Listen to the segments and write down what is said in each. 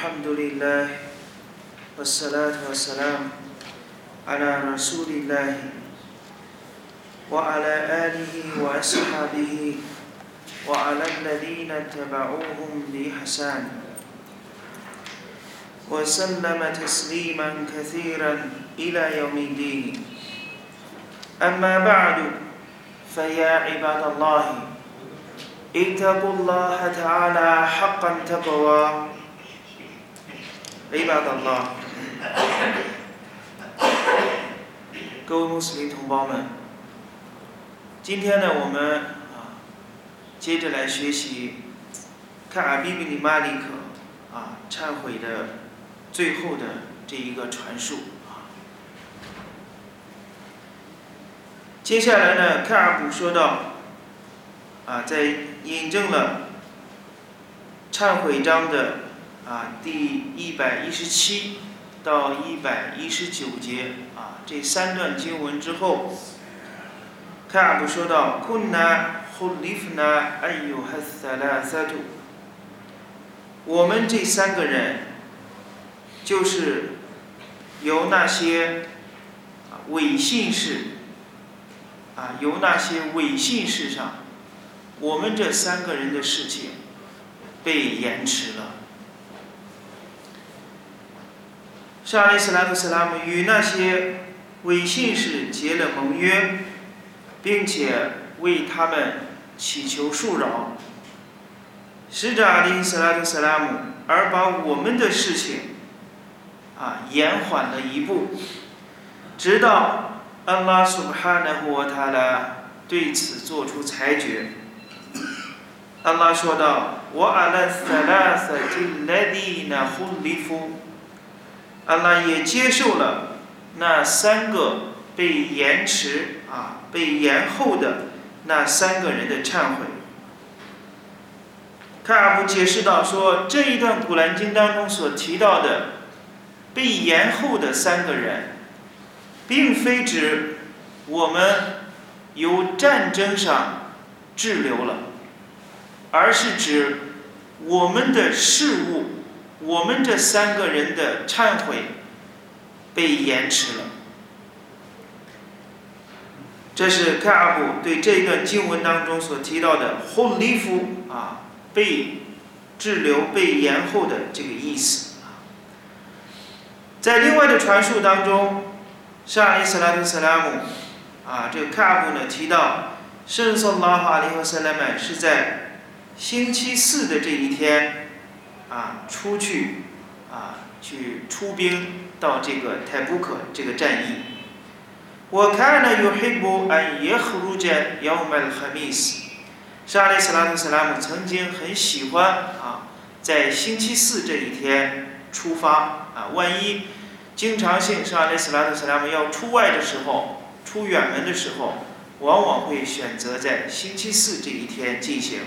الحمد لله والصلاة والسلام على رسول الله وعلى آله وأصحابه وعلى الذين اتبعوهم بإحسان. وسلم تسليما كثيرا إلى يوم الدين. أما بعد فيا عباد الله اتقوا الله تعالى حقا تقوى عباد الله 各位穆斯林同胞们，今天呢，我们啊接着来学习看阿比比尼马里克啊忏悔的最后的这一个传述啊。接下来呢，卡尔布说到啊，在引证了忏悔章的 啊第一百一十七到一百一十九节啊这三段经文之后，卡尔布说到：“Kunna khulifna ayyuhathalathatu。”我们这三个人，就是由那些伪信士啊，由那些伪信士上。我们这三个人的事情被延迟了。沙利斯拉克斯拉姆与那些伪信士结了盟约，并且为他们祈求恕饶。使者阿里斯拉克斯拉姆而把我们的事情啊延缓了一步，直到安拉苏哈纳胡塔拉对此做出裁决。安拉说道：“我阿拉萨拉萨金莱迪那胡里夫，阿拉也接受了那三个被延迟啊、被延后的那三个人的忏悔。”卡尔布解释到说，这一段古兰经当中所提到的被延后的三个人，并非指我们由战争上滞留了。而是指我们的事物，我们这三个人的忏悔被延迟了。这是卡布对这段经文当中所提到的“霍利夫”啊被滞留、被延后的这个意思。在另外的传述当中，沙利斯拉特斯拉姆啊，这个卡布呢提到，圣索拉哈利和塞拉曼是在。星期四的这一天，啊，出去，啊，去出兵到这个泰布克这个战役。我看了有黑布安耶赫鲁杰要买哈密斯，沙利斯拉特斯拉姆曾经很喜欢啊，在星期四这一天出发啊，万一经常性沙利斯拉特斯拉姆要出外的时候，出远门的时候，往往会选择在星期四这一天进行。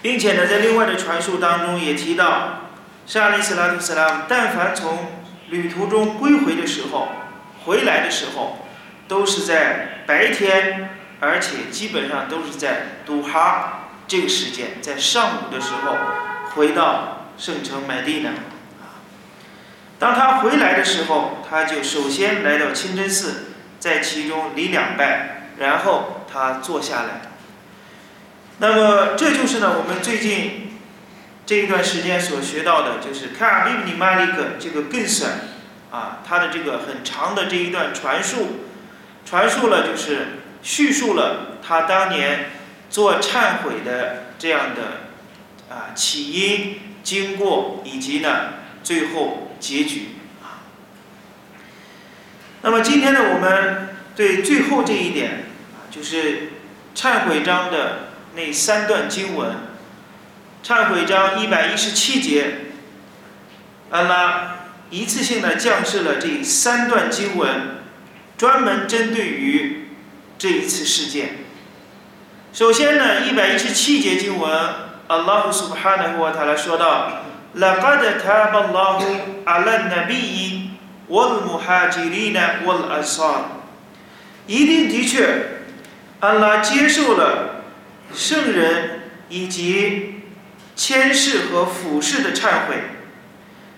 并且呢，在另外的传述当中也提到，沙利斯拉图斯拉姆但凡从旅途中归回的时候，回来的时候，都是在白天，而且基本上都是在杜哈这个时间，在上午的时候回到圣城麦地那。当他回来的时候，他就首先来到清真寺，在其中礼两拜，然后他坐下来。那么这就是呢，我们最近这一段时间所学到的，就是卡尔比尼马利克这个更损啊，他的这个很长的这一段传述，传述了就是叙述了他当年做忏悔的这样的啊起因、经过以及呢最后结局啊。那么今天呢，我们对最后这一点啊，就是忏悔章的。那三段经文，忏悔章一百一十七节，安拉一次性的降示了这三段经文，专门针对于这一次事件。首先呢，一百一十七节经文，阿拉胡苏哈纳胡塔拉说道：“لقد تاب الله على النبي والمهاجرين والأنصار。”一定的确，安拉接受了。 圣人以及谦视和俯视的忏悔。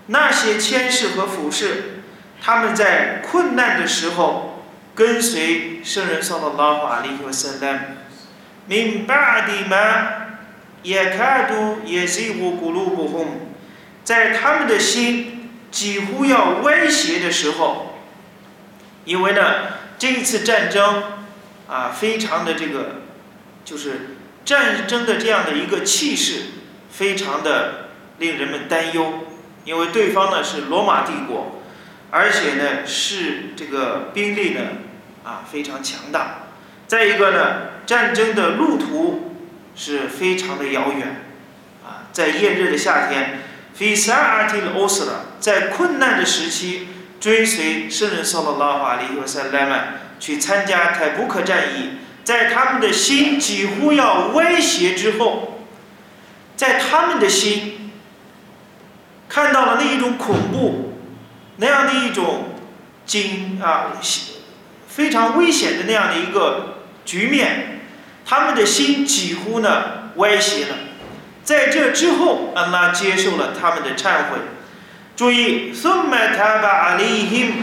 那些谦视和俯视，他们在困难的时候跟随圣人（萨拉拉法利和圣丹）。明白的吗，也看到也是无咕噜不红，在他们的心几乎要歪斜的时候，因为呢，这一次战争啊，非常的这个，就是战争的这样的一个气势，非常的令人们担忧。因为对方呢是罗马帝国，而且呢是这个兵力呢啊非常强大。再一个呢，战争的路途是非常的遥远，啊，在炎热的夏天，费萨阿提的欧斯拉在困难的时期追随圣人萨拉拉法里和塞莱曼去参加泰布克战役，在他们的心几乎要歪斜之后，在他们的心。看到了那一种恐怖，那样的一种惊啊，非常危险的那样的一个局面，他们的心几乎呢歪斜了。在这之后，安拉接受了他们的忏悔。注意，苏麦塔巴阿里希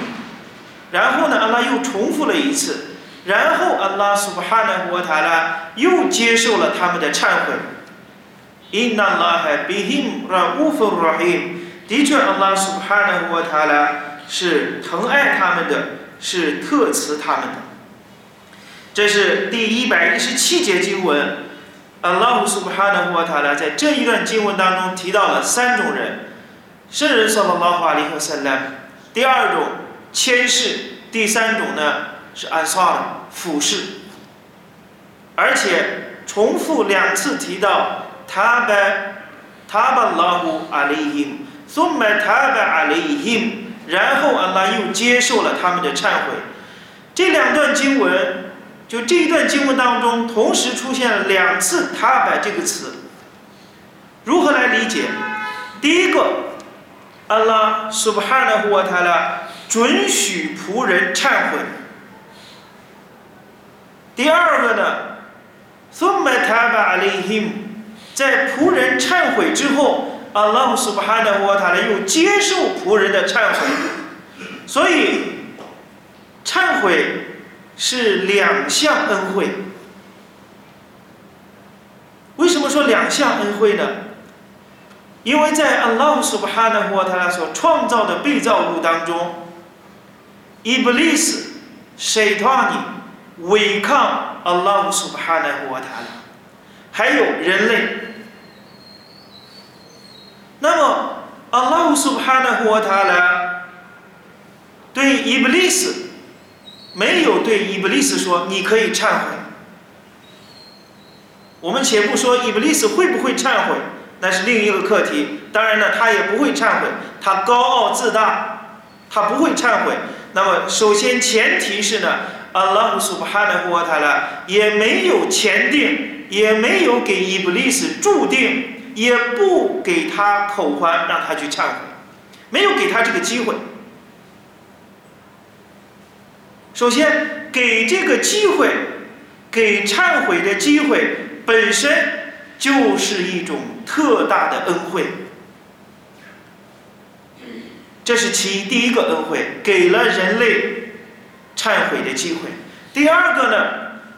然后呢，安拉又重复了一次，然后安拉苏巴哈纳胡塔拉又接受了他们的忏悔。因那拉海比希让乌弗拉希。的确，阿拉苏哈纳沃塔拉是疼爱他们的，是特慈他们的。这是第一百一十七节经文，阿拉苏哈纳沃塔拉在这一段经文当中提到了三种人：圣人萨拉拉哈里和塞拉。第二种谦视，第三种呢是安萨的俯视。而且重复两次提到他拜他巴拉胡阿里因。苏麦塔巴阿里因，然后阿拉又接受了他们的忏悔。这两段经文，就这一段经文当中，同时出现了两次“塔巴”这个词。如何来理解？第一个，阿拉苏巴哈纳胡瓦塔拉准许仆人忏悔。第二个呢，苏麦塔巴阿里因，在仆人忏悔之后。阿拉苏巴哈的沃塔呢又接受仆人的忏悔，所以忏悔是两项恩惠。为什么说两项恩惠呢？因为在阿拉苏巴哈的沃塔所创造的被造物当中，伊布利斯、谁托尼违抗 Allah Subhanahu Wa Taala，还有人类。那么 Allah Subhanahu Wa Taala 对 Iblis 没有对 Iblis 说你可以忏悔。我们且不说 Iblis 会不会忏悔，那是另一个课题。当然呢，他也不会忏悔，他高傲自大，他不会忏悔。那么，首先前提是呢阿拉苏哈纳胡塔拉也没有前定，也没有给伊布利斯注定。也不给他口欢，让他去忏悔，没有给他这个机会。首先，给这个机会，给忏悔的机会本身就是一种特大的恩惠。这是其第一个恩惠，给了人类忏悔的机会。第二个呢，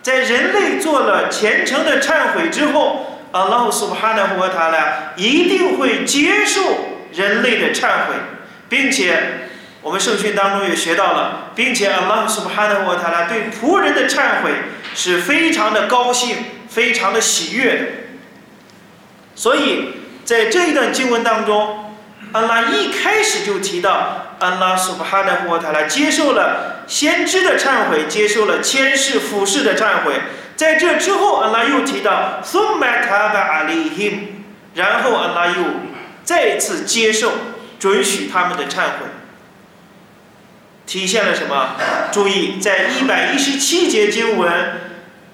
在人类做了虔诚的忏悔之后。阿拉苏哈纳胡塔呢一定会接受人类的忏悔，并且我们圣训当中也学到了，并且阿拉苏哈纳胡塔呢对仆人的忏悔是非常的高兴、非常的喜悦的。所以在这一段经文当中，阿拉一开始就提到，阿拉苏巴哈纳胡塔拉接受了先知的忏悔，接受了谦视俯视的忏悔。在这之后，阿拉又提到苏麦塔巴阿里 him，，然后阿拉又再次接受准许他们的忏悔，体现了什么？注意，在一百一十七节经文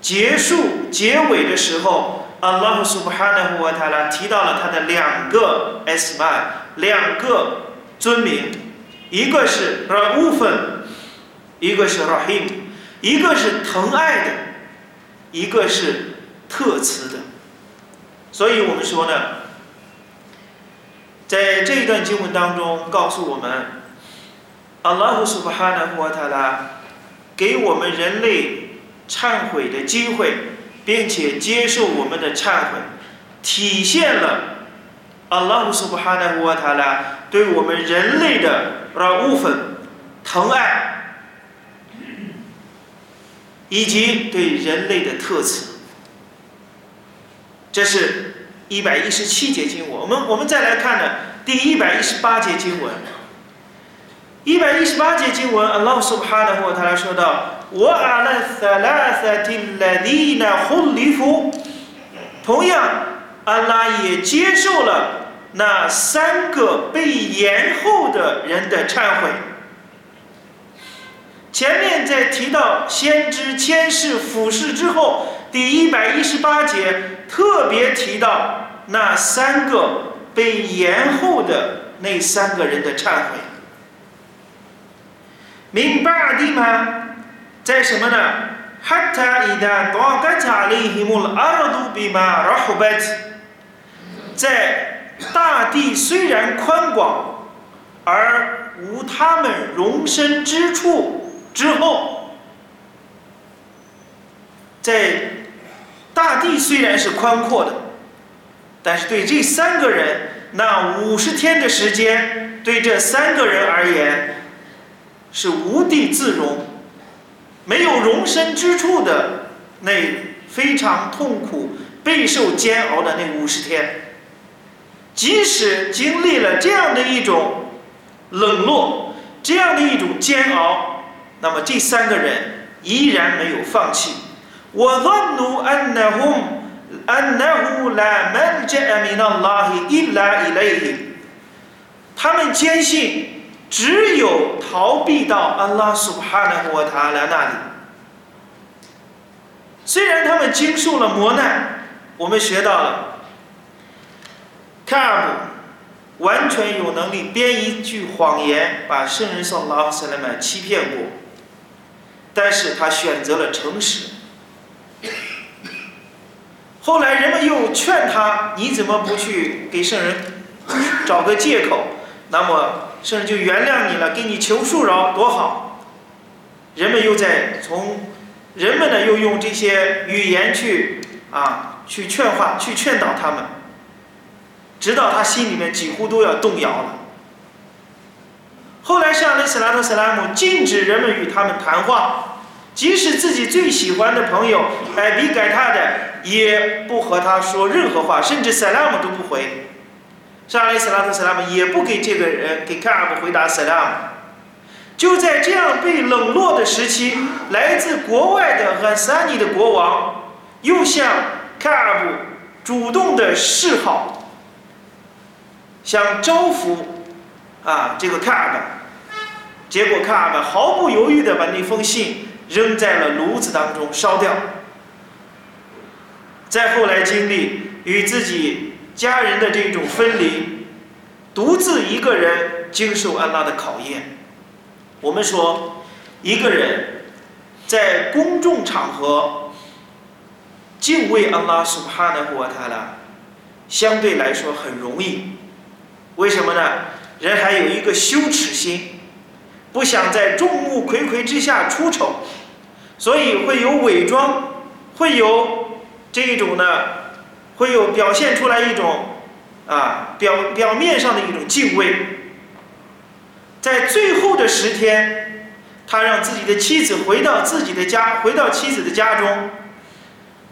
结束结尾的时候，阿拉苏布哈纳胡瓦塔拉提到了他的两个 s 曼，两个尊名，一个是 raufun，一个是 rahim，一个是疼爱的，一个是特慈的，所以我们说呢，在这一段经文当中告诉我们，Allahu Subhanahu Wa Taala 给我们人类忏悔的机会，并且接受我们的忏悔，体现了 Allahu Subhanahu Wa Taala 对我们人类的。拉乌粉疼爱，以及对人类的特此。这是。一百一十七节经文，我们我们再来看呢，第一百一十八节经文。一百一十八节经文，Allah Subhanahu wa Taala 说到：“我阿拉萨拉萨蒂拉蒂那胡里夫。”同样，安拉也接受了那三个被延后的人的忏悔。前面在提到先知千世俯视之后。第一百一十八节特别提到那三个被延后的那三个人的忏悔。明白的吗？在什么呢？Hatta ida daqat alayhimul ardu bima rahabat。在大地虽然宽广，而无他们容身之处之后，在。大地虽然是宽阔的，但是对这三个人，那五十天的时间，对这三个人而言，是无地自容，没有容身之处的那非常痛苦、备受煎熬的那五十天。即使经历了这样的一种冷落，这样的一种煎熬，那么这三个人依然没有放弃。他们坚信，只有逃避到阿拉苏哈纳和塔拉那里。虽然他们经受了磨难，我们学到了。卡尔布完全有能力编一句谎言把圣人送拉斯莱曼欺骗过，但是他选择了诚实。后来人们又劝他：“你怎么不去给圣人找个借口？那么圣人就原谅你了，给你求恕饶，多好！”人们又在从人们呢，又用这些语言去啊，去劝化、去劝导他们，直到他心里面几乎都要动摇了。后来上的斯拉特·斯拉姆禁止人们与他们谈话。即使自己最喜欢的朋友艾比改他的，也不和他说任何话，甚至萨拉姆都不回。沙利斯拉特·萨拉姆也不给这个人给卡尔布回答萨拉姆。就在这样被冷落的时期，来自国外的汉萨尼的国王又向卡尔布主动的示好，想招呼啊这个卡尔布。结果卡尔布毫不犹豫的把那封信。扔在了炉子当中烧掉。再后来经历与自己家人的这种分离，独自一个人经受安拉的考验。我们说，一个人在公众场合敬畏安拉苏哈纳胡瓦塔拉，相对来说很容易。为什么呢？人还有一个羞耻心，不想在众目睽睽之下出丑。所以会有伪装，会有这一种呢，会有表现出来一种啊表表面上的一种敬畏。在最后的十天，他让自己的妻子回到自己的家，回到妻子的家中。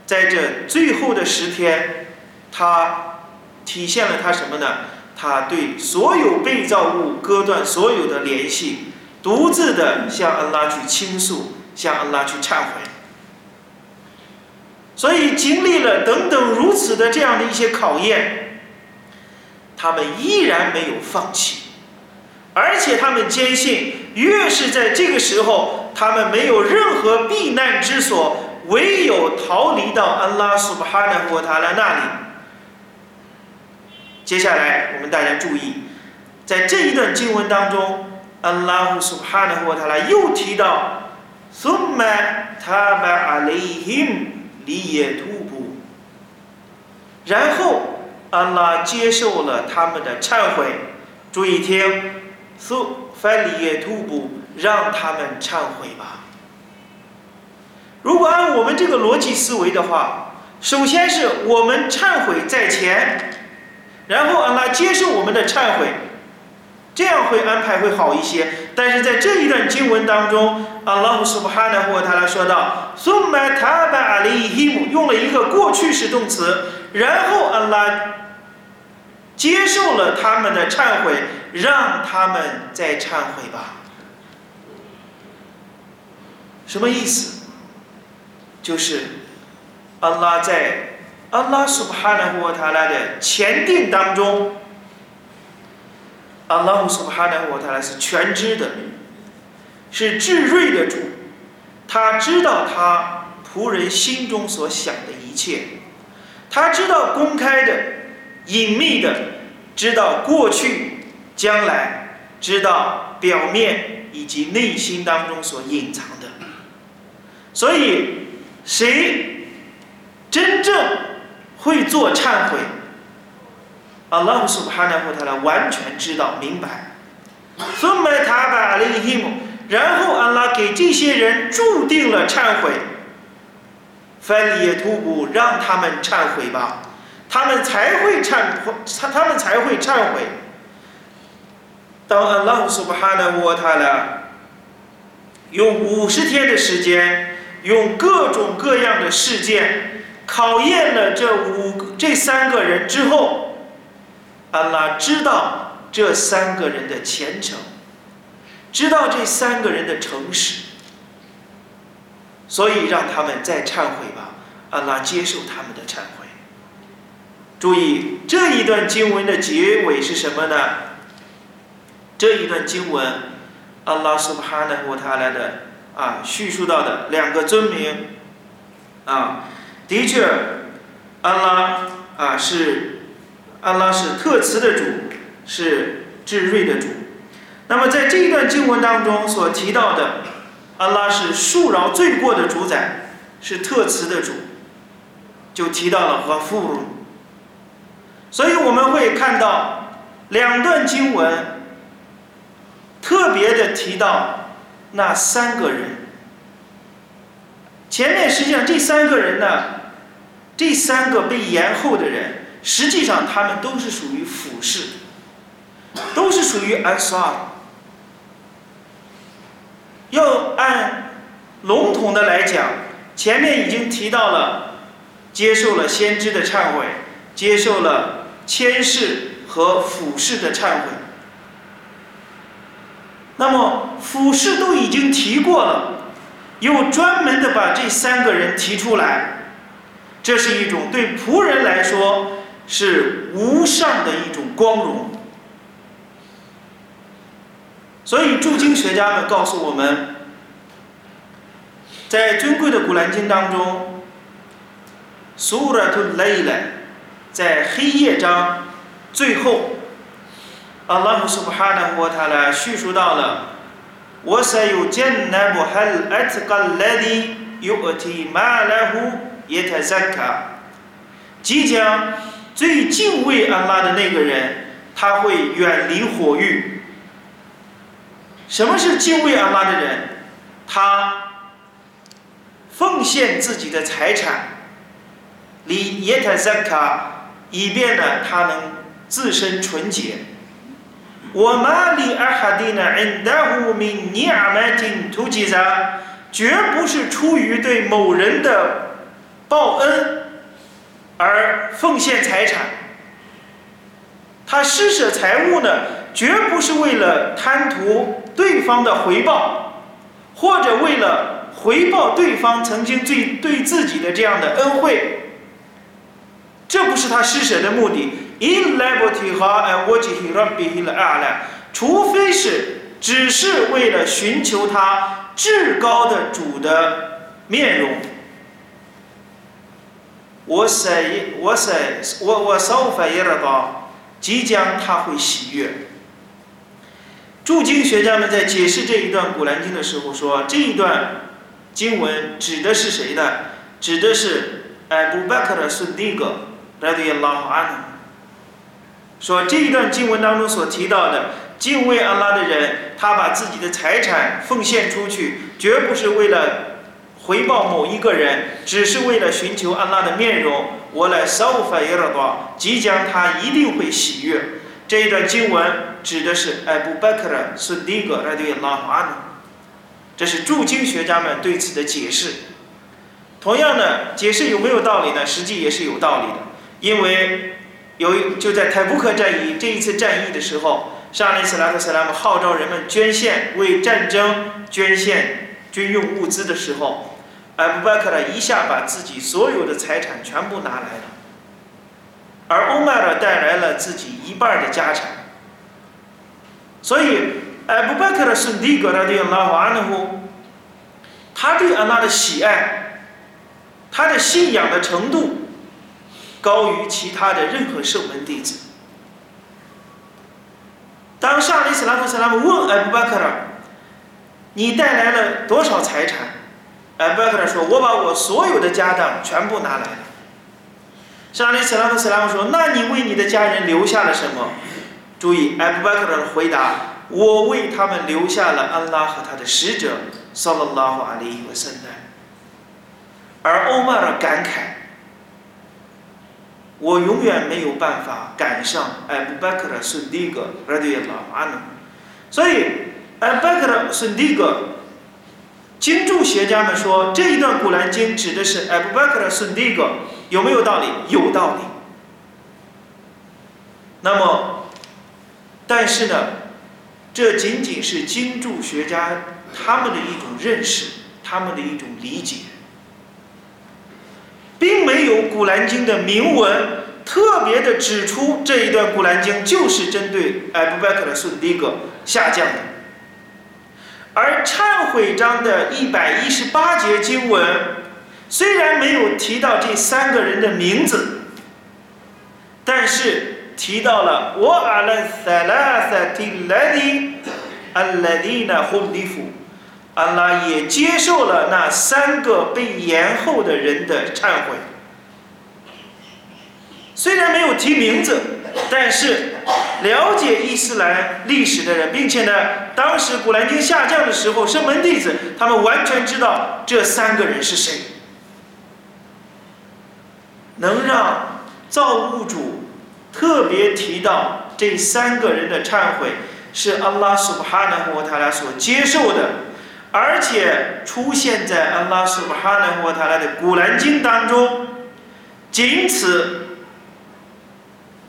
在这最后的十天，他体现了他什么呢？他对所有被造物割断所有的联系，独自的向安拉去倾诉。向安拉去忏悔，所以经历了等等如此的这样的一些考验，他们依然没有放弃，而且他们坚信，越是在这个时候，他们没有任何避难之所，唯有逃离到安拉苏巴哈纳国塔拉那里。接下来，我们大家注意，在这一段经文当中，安拉苏巴哈纳国塔拉又提到。ثم تاب عليهم ليتوبوا 然后 安拉接受了他们的忏悔。注意听，苏翻里耶图布，让他们忏悔吧。如果按我们这个逻辑思维的话，首先是我们忏悔在前， 然后安拉接受我们的忏悔，这样会安排会好一些。但是在这一段经文当中，阿拉姆苏布哈纳或他来说到，苏玛塔巴阿里伊姆用了一个过去式动词，然后安拉接受了他们的忏悔，让他们再忏悔吧。什么意思？就是安拉在安拉苏布哈纳或他拉的前定当中。阿拉姆苏哈纳沃塔拉是全知的，是智睿的主，他知道他仆人心中所想的一切，他知道公开的、隐秘的，知道过去、将来，知道表面以及内心当中所隐藏的。所以，谁真正会做忏悔？阿拉苏巴纳和他来完全知道明白，分麦塔巴阿里希姆，然后阿拉给这些人注定了忏悔，翻里图布让他们忏悔吧，他们才会忏他他们才会忏悔。当阿拉苏哈纳沃他来用五十天的时间，用各种各样的事件考验了这五这三个人之后。安拉知道这三个人的虔诚，知道这三个人的诚实，所以让他们再忏悔吧。安拉接受他们的忏悔。注意这一段经文的结尾是什么呢？这一段经文，安拉苏巴哈纳和他来的啊叙述到的两个尊名啊，的确，安拉啊是。安拉是特慈的主，是至睿的主。那么在这一段经文当中所提到的，安拉是恕饶罪过的主宰，是特慈的主，就提到了和富如。所以我们会看到两段经文特别的提到那三个人。前面实际上这三个人呢，这三个被延后的人。实际上，他们都是属于俯视，都是属于安萨尔。要按笼统的来讲，前面已经提到了，接受了先知的忏悔，接受了谦视和俯视的忏悔。那么俯视都已经提过了，又专门的把这三个人提出来，这是一种对仆人来说。是无上的一种光荣，所以诸经学家们告诉我们，在尊贵的古兰经当中，苏拉图雷勒在黑夜章最后，阿拉姆苏布哈纳沃塔拉叙述到了，我塞有艰难不哈艾特卡莱迪尤尔提马拉胡耶特扎卡，即将。最敬畏安拉的那个人，他会远离火狱。什么是敬畏安拉的人？他奉献自己的财产，离耶塔萨卡，以便呢他能自身纯洁。我马里阿哈蒂呢，恩达胡明尼阿麦丁图吉扎，绝不是出于对某人的报恩。而奉献财产，他施舍财物呢，绝不是为了贪图对方的回报，或者为了回报对方曾经对对自己的这样的恩惠，这不是他施舍的目的。In liberty 和 I watch him run behind 阿来除非是只是为了寻求他至高的主的面容。我塞，我塞，我我稍反应了到，即将他会喜悦。注经学家们在解释这一段古兰经的时候说，这一段经文指的是谁呢？指的是艾布巴克的孙弟格，来自于拉哈安。说这一段经文当中所提到的敬畏安拉的人，他把自己的财产奉献出去，绝不是为了回报某一个人，只是为了寻求安拉的面容。我来烧法耶拉多，即将他一定会喜悦。这一段经文指的是艾布贝克的孙迪格来对拉华呢，这是驻经学家们对此的解释。同样的解释有没有道理呢？实际也是有道理的，因为由于就在泰布克战役这一次战役的时候，沙利斯拉特斯拉姆号召人们捐献为战争捐献军用物资的时候，艾布贝克呢一下把自己所有的财产全部拿来了，而欧麦尔带来了自己一半的家产，所以艾布贝克的孙弟格拉对安拉瓦安呼，他对安拉的喜爱。他的信仰的程度高于其他的任何圣门弟子。当上利斯拉夫斯拉姆问艾布巴克尔：“你带来了多少财产？”艾布巴克尔说：“我把我所有的家当全部拿来了。”上利斯拉夫斯拉姆说：“那你为你的家人留下了什么？”注意，艾布巴克尔的回答：“我为他们留下了安拉和他的使者。”萨拉拉胡阿里伊和圣诞。而欧麦尔感慨：“我永远没有办法赶上 Abbakar Sndig Radio Lama 呢，所以 Abbakar Sndig 经注学家们说这一段《古兰经》指的是 Abbakar Sndig，有没有道理？有道理。那么，但是呢，这仅仅是经注学家他们的一种认识，他们的一种理解。并没有《古兰经》的铭文特别的指出这一段《古兰经》就是针对艾布贝克的孙迪格下降的，而忏悔章的一百一十八节经文虽然没有提到这三个人的名字，但是提到了我阿拉萨拉萨提拉迪阿拉迪那洪迪夫。安拉也接受了那三个被延后的人的忏悔，虽然没有提名字，但是了解伊斯兰历史的人，并且呢，当时古兰经下降的时候，圣门弟子他们完全知道这三个人是谁，能让造物主特别提到这三个人的忏悔，是安拉苏巴哈纳和他俩所接受的。而且出现在安拉苏巴哈纳和塔拉的古兰经当中，仅此，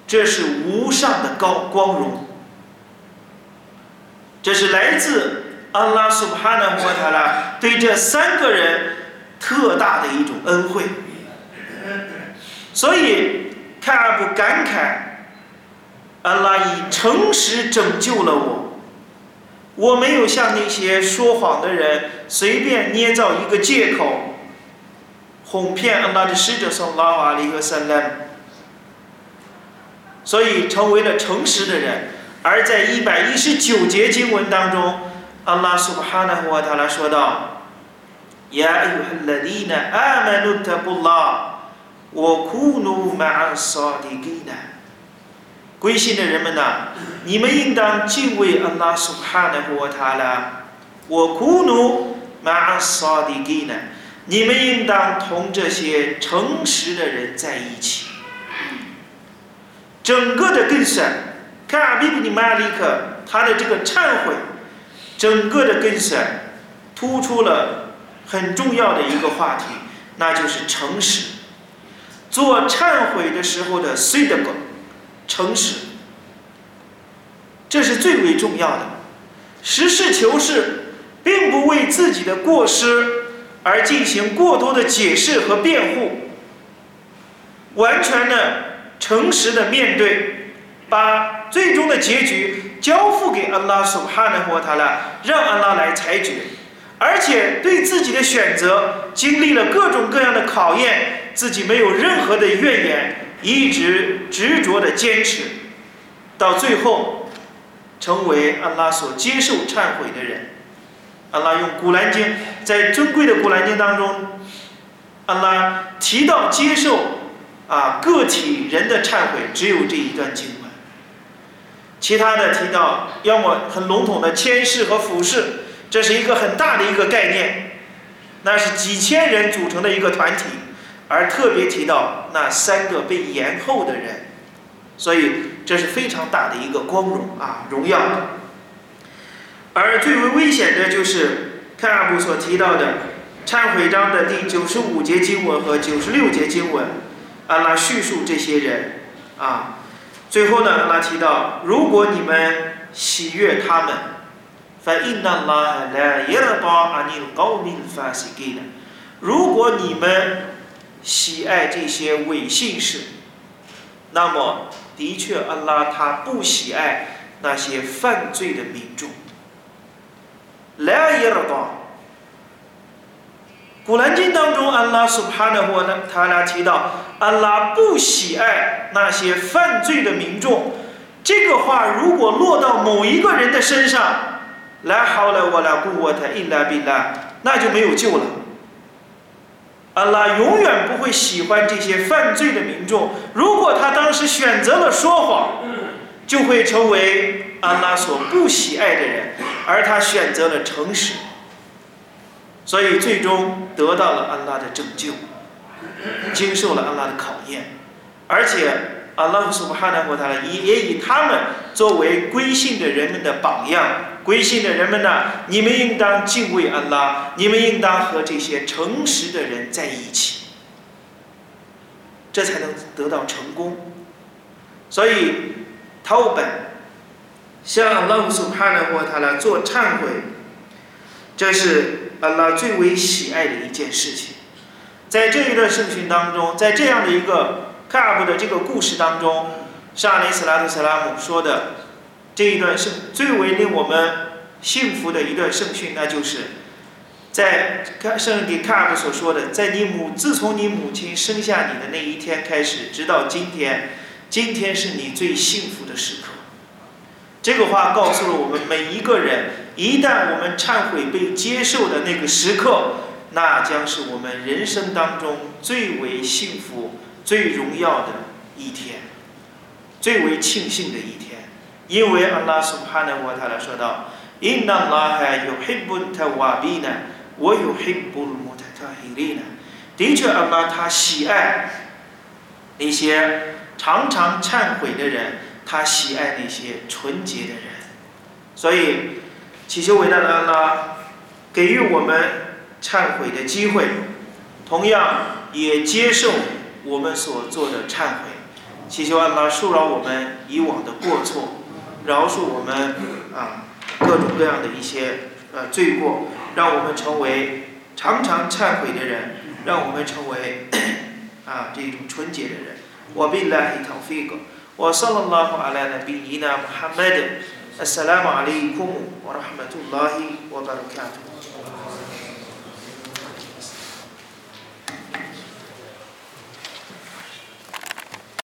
这是无上的高光荣，这是来自安拉苏巴哈纳和塔拉对这三个人特大的一种恩惠，所以卡尔布感慨，安拉以诚实拯救了我。我没有像那些说谎的人随便捏造一个借口，哄骗安拉的使者送拉瓦里和萨拉，所以成为了诚实的人。而在一百一十九节经文当中，安拉苏巴哈纳和他拉说道：“呀，艾哈拉蒂娜阿曼努特布拉，我库努马尔萨迪吉娜。”归信的人们呐，你们应当敬畏安拉苏哈纳和他啦。我苦努马萨迪吉呢，你们应当同这些诚实的人在一起。整个的跟选，卡比布尼马利克他的这个忏悔，整个的跟选突出了很重要的一个话题，那就是诚实。做忏悔的时候的 s 的 d 诚实，这是最为重要的。实事求是，并不为自己的过失而进行过多的解释和辩护，完全的诚实的面对，把最终的结局交付给安拉苏哈纳霍塔拉，让安拉来裁决，而且对自己的选择经历了各种各样的考验，自己没有任何的怨言。一直执着的坚持，到最后成为安拉所接受忏悔的人。安拉用古兰经，在尊贵的古兰经当中，安拉提到接受啊个体人的忏悔，只有这一段经文。其他的提到，要么很笼统的谦视和俯视，这是一个很大的一个概念，那是几千人组成的一个团体，而特别提到那三个被延后的人，所以这是非常大的一个光荣啊，荣耀。而最为危险的就是看阿布所提到的忏悔章的第九十五节经文和九十六节经文，阿拉叙述这些人啊。最后呢，阿拉提到，如果你们喜悦他们，反应当拉来耶勒巴阿尼高明法西给的。如果你们喜爱这些伪信士，那么的确，阿拉他不喜爱那些犯罪的民众。来耶勒巴。古兰经当中，安拉苏帕纳霍呢，他俩提到，安拉不喜爱那些犯罪的民众。这个话如果落到某一个人的身上，来好了，我来顾我他一来比来，那就没有救了。安拉永远不会喜欢这些犯罪的民众。如果他当时选择了说谎，就会成为安拉所不喜爱的人，而他选择了诚实。所以最终得到了安拉的拯救，经受了安拉的考验，而且阿拉苏巴哈纳国他也也以他们作为归信的人们的榜样。归信的人们呢，你们应当敬畏安拉，你们应当和这些诚实的人在一起，这才能得到成功。所以，陶本向阿拉苏哈纳国他来做忏悔，这是。阿拉最为喜爱的一件事情，在这一段圣训当中，在这样的一个卡布的这个故事当中，沙利斯拉特·萨拉姆说的这一段圣最为令我们幸福的一段圣训，那就是在圣给卡布所说的，在你母自从你母亲生下你的那一天开始，直到今天，今天是你最幸福的时刻。这个话告诉了我们每一个人。一旦我们忏悔被接受的那个时刻，那将是我们人生当中最为幸福、最荣耀的一天，最为庆幸的一天。因为阿拉苏哈纳瓦塔拉说道：“Inna Allah yuhibbul tawabina wa yuhibbul mutatahirina。”的确，阿拉他喜爱那些常常忏悔的人，他喜爱那些纯洁的人，所以。祈求伟大的安拉给予我们忏悔的机会，同样也接受我们所做的忏悔。祈求安拉恕饶我们以往的过错，饶恕我们啊各种各样的一些呃罪过让我们成为常常忏悔的人让我们成为啊这种纯洁的人。我并乐意当飞哥我上了拉夫兰德比你那么还没等呃塞拉玛丽一哭母我说他们就乐意我把它